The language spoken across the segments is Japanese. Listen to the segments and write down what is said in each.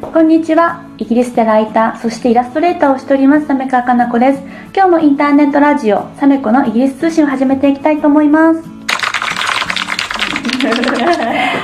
こんにちは。イギリスでライター、そしてイラストレーターをしております、サメカかなこです。今日もインターネットラジオ、サメコのイギリス通信を始めていきたいと思います。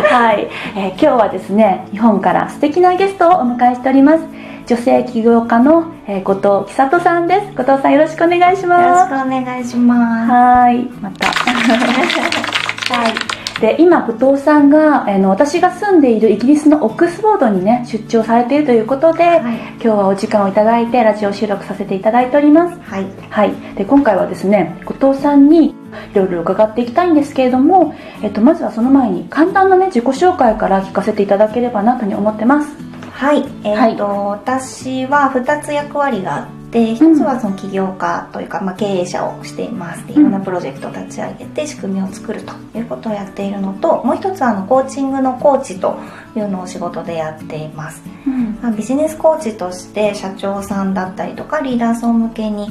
はい、えー今日はですね、日本から素敵なゲストをお迎えしております。女性起業家の、えー後藤千里さんです。後藤さんよろしくお願いしよろます。しくお願いします。はい、また。はい。で、今、後藤さんが、あの、私が住んでいるイギリスのオックスフォードにね、出張されているということで、はい。今日はお時間をいただいて、ラジオ収録させていただいております。はい。はい。で、今回はですね、後藤さんにいろいろ伺っていきたいんですけれども、えっと、まずはその前に、簡単なね、自己紹介から聞かせていただければなとに思ってます。はい。えっ、と、私は2つ役割があって、1つはその起業家というか、まあ、経営者をしています。でいろんなプロジェクトを立ち上げて仕組みを作るということをやっているのと、もう1つはあのコーチングのコーチというのを仕事でやっています。うん。まあビジネスコーチとして社長さんだったりとかリーダー層向けに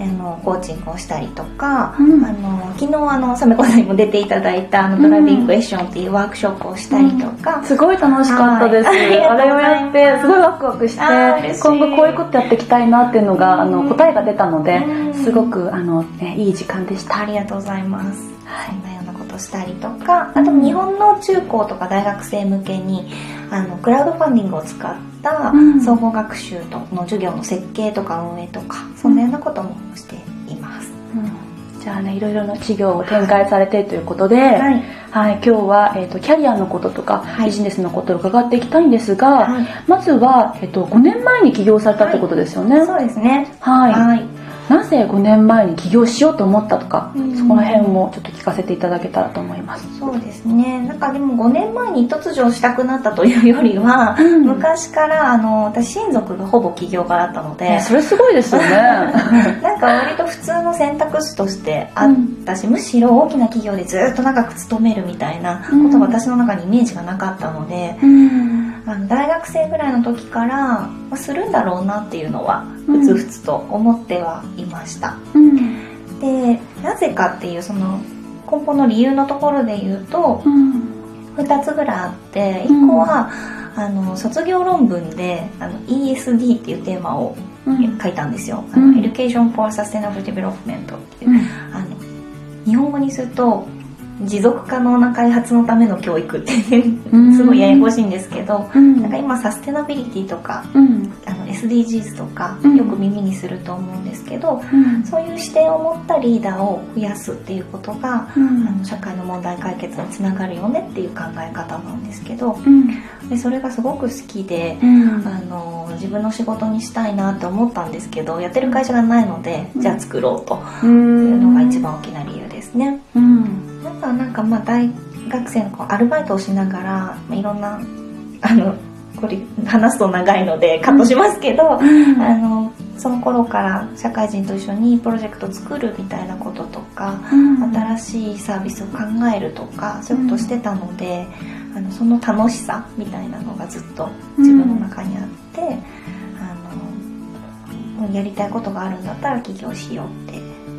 あのコーチングをしたりとか、うん。あの昨日あのサメコさんにも出ていただいたあのドライビングクエスチョンっていうワークショップをしたりとか、すごい楽しかったです。はい。あれをやって、すごいワクワクして、今後こういうことやっていきたいなっていうのが、あの、うん。答えが出たのでう、ん。すごく、あの、ね、いい時間でした。ありがとうございます。そんなようなことしたりとか、あと日本の中高とか大学生向けにあのクラウドファンディングを使っ総合学習との授業の設計とか運営とか、そんなようなこともしています。うんじゃあね、いろいろな事業を展開されてということで、はい。はい、今日は、えっ、と、キャリアのこととか、はいビジネスのことを伺っていきたいんですが、はいまずは、えっ、と、5年前に起業されたってことですよね。そうですね。はい。はい。なぜ5年前に起業しようと思ったとか、うんそこの辺もちょっと聞かせていただけたらと思います。そうですね。なんかでも5年前に突如したくなったというよりは、うん昔からあの私親族がほぼ起業家だったので、ねそれすごいですよね。なんか割と普通の選択肢としてあったし、むしろ大きな企業でずっと長く勤めるみたいなことが私の中にイメージがなかったので、うん。あの大学生ぐらいの時から、まあ、するんだろうなっていうのはうんふつふつと思ってはいました。うん。でなぜかっていうその根本の理由のところで言うとうん。2つぐらいあってうん1個は、あの卒業論文であの ESD っていうテーマをうん。書いたんですよ。うんあの Education for Sustainable Development っていう、あの日本語にすると持続可能な開発のための教育ってうんすごいややこしいんですけど、うん。なんか今サステナビリティとかうん。あの SDGs とかうんよく耳にすると思うんですけど、うん。そういう視点を持ったリーダーを増やすっていうことが、うんあの社会の問題解決につながるよねっていう考え方なんですけどうん。でそれがすごく好きで、うん。あの自分の仕事にしたいなって思ったんですけどやってる会社がないので、うん。じゃあ作ろうと。ういうんのが一番大きな理由ですね。うん。なんかなんかまあ大学生のこうアルバイトをしながら、まあ、いろんなあのこれ話すと長いのでカットしますけど、うん。あのその頃から社会人と一緒にプロジェクトを作るみたいなこととか、うん。新しいサービスを考えるとかそういうことをしてたので、あのその楽しさみたいなのがずっと自分の中にあって、あのもうやりたいことがあるんだったら起業しようって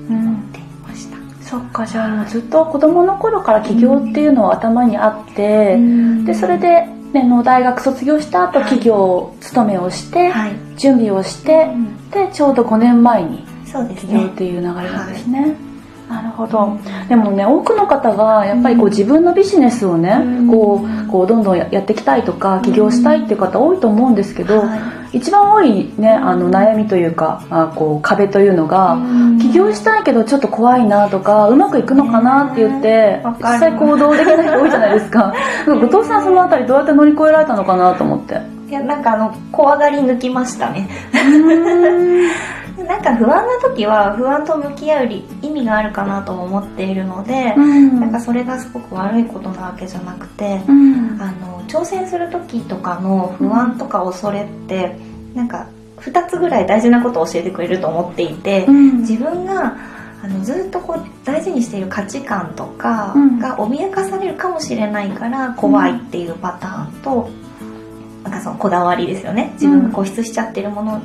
思っていました。そっか、じゃあもうずっと子供の頃から起業っていうのは頭にあって、で、それで、ね、あの大学卒業した後はい企業勤めをして、はい、準備をして、で、ちょうど5年前に。起業っていう流れなんですね。なるほど。でもね、多くの方がやっぱりこううん自分のビジネスをね、うんこう、こうどんどんややっていきたいとか、起業したいっていう方多いと思うんですけど、はい一番多いね、あの悩みというか、あこう壁というのが、うん起業したいけどちょっと怖いなとか、うまくいくのかなって言って実際行動できない人多いじゃないですか。後藤さんそのあたりどうやって乗り越えられたのかなと思って。いやなんかあの怖がり抜きましたね。なんか不安な時は不安と向き合うり意味があるかなとも思っているので、うん。なんかそれがすごく悪いことなわけじゃなくて、うん。あの挑戦する時とかの不安とか恐れってなんか2つぐらい大事なことを教えてくれると思っていて、うん。自分があのずっとこう大事にしている価値観とかうん。が脅かされるかもしれないから怖いっていうパターンと、なんかそのこだわりですよね。自分が固執しちゃってるもの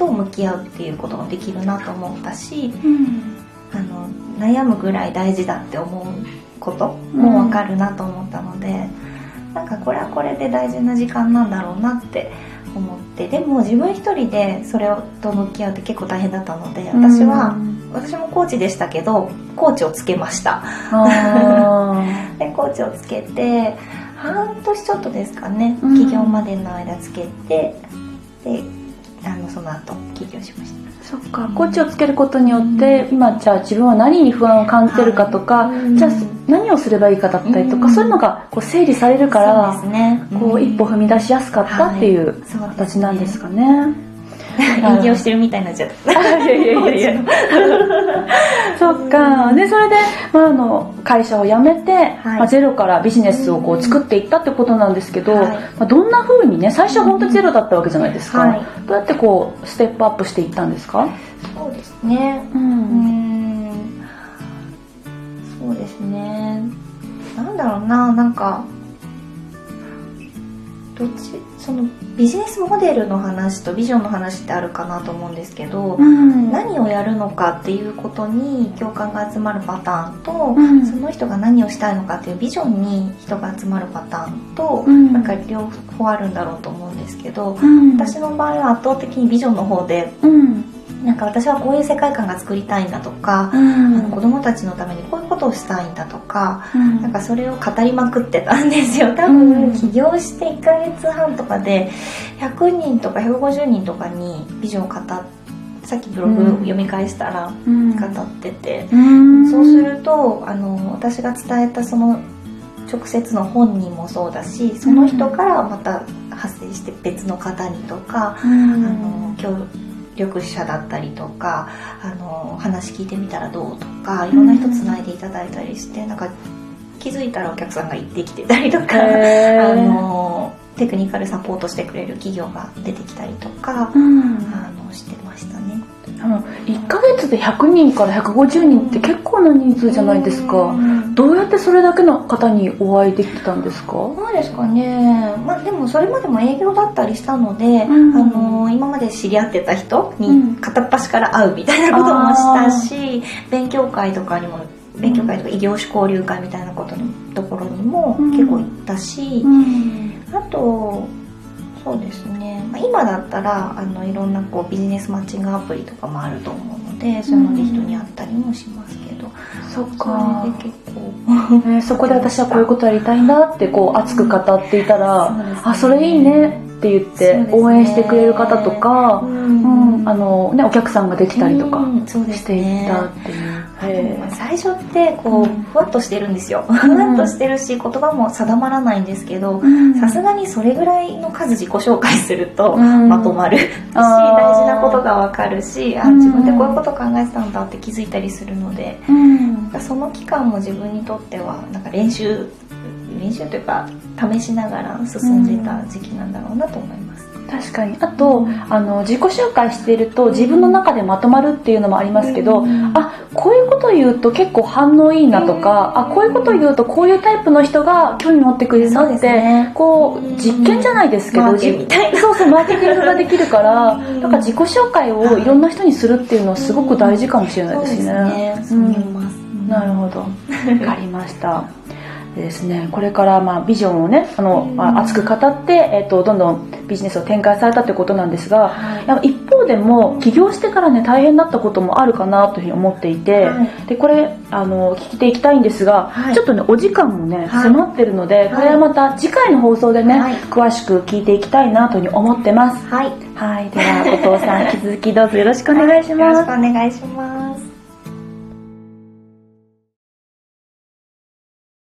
と向き合うっていうことができるなと思ったしうん。あの悩むぐらい大事だって思うことも分かるなと思ったので、なんかこれはこれで大事な時間なんだろうなって思ってでも自分一人でそれと向き合うって結構大変だったので私は、私もコーチでしたけどコーチをつけました。でコーチをつけて半年ちょっとですかね、起業までの間つけてであのその後起業しました。そっかコーチをつけることによって、うん、今じゃあ自分は何に不安を感じてるかとか、はい、じゃあ何をすればいいかだったりとか、うん、そういうのがこう整理されるから、ね、こう一歩踏み出しやすかったっていう形なんですかね。営業してるみたいになっちゃった。いやいやいやいや。そっか。で、それで、まあ、あの、会社を辞めて、はい、まあ、ゼロからビジネスをこう作っていったってことなんですけど、はい、まあ、どんな風にね、最初は本当にゼロだったわけじゃないですか。はい、どうやってこう、ステップアップしていったんですか？そうですね。うん。うんそうですね。なんだろうな、なんか、どっちそのビジネスモデルの話とビジョンの話ってあるかなと思うんですけど、うん、何をやるのかっていうことに共感が集まるパターンと、うん、その人が何をしたいのかっていうビジョンに人が集まるパターンと、うん、なんか両方あるんだろうと思うんですけど、私の場合は圧倒的にビジョンの方で、なんか私はこういう世界観が作りたいんだとか、うん、あの子供たちのためにこういうことをしたいんだとか、うん、なんかそれを語りまくってたんですよ。多分起業して1ヶ月半とかで100人とか150人とかにビジョンを語ってさっきブログ読み返したら語ってて、うん、そうするとあの私が伝えたその直接の本人もそうだしその人からまた発生して別の方にとか、うん、あの今日力者だったりとかあの話聞いてみたらどうとかいろんな人つないでいただいたりして、うん、なんか気づいたらお客さんが行ってきてたりとかあのテクニカルサポートしてくれる企業が出てきたりとか、うん、あのしてましたね。あの1ヶ月で100人から150人って結構な人数じゃないですか、どうやってそれだけの方にお会いできたんですか？そうですかね、まあ、でもそれまでも営業だったりしたので、うん、あの今まで知り合ってた人に片っ端から会うみたいなこともしたし、うん、勉強会とかにも勉強会とか異業種交流会みたいなことのところにも結構行ったし、あとそうですね、まあ、今だったらあのいろんなこうビジネスマッチングアプリとかもあると思うのでそういうので人に会ったりもしますけど、そっか。それで結構、ね、そこで私はこういうことやりたいんだってこう熱く語っていたら、うんね、あそれいいねって言って応援してくれる方とか、うん、うん、あのね、お客さんができたりとかしていったっていう。最初ってこうふわっとしてるんですよ、ふわっとしてるし言葉も定まらないんですけどさすがにそれぐらいの数自己紹介するとまとまる。し大事なことが分かるしあ自分でこういうこと考えてたんだって気づいたりするので。その期間も自分にとってはなんか練習練習というか試しながら進んでた時期なんだろうなと思います。確かに。あと、うん、あの自己紹介していると自分の中でまとまるっていうのもありますけど、うん、あこういうこと言うと結構反応いいなとか、あこういうこと言うとこういうタイプの人が興味持ってくれるなって、ね、こう実験じゃないですけど、うん、そうそうマーケティングができるからだから自己紹介をいろんな人にするっていうのはすごく大事かもしれないですね。そう思います、なるほど。分かりましたでですね、これからまあビジョンをねあの、まあ、熱く語って、えーと、どんどんビジネスを展開されたということなんですが、はい、一方でも起業してからね大変だったこともあるかなというふうに思っていて、はい、でこれあの聞いていきたいんですが、はい、ちょっとねお時間もね、迫ってるので、これはまた次回の放送でね、詳しく聞いていきたいなというふうに思ってます。はい、はい、では後藤さん引き続きどうぞよろしくお願いします。よろしくお願いします。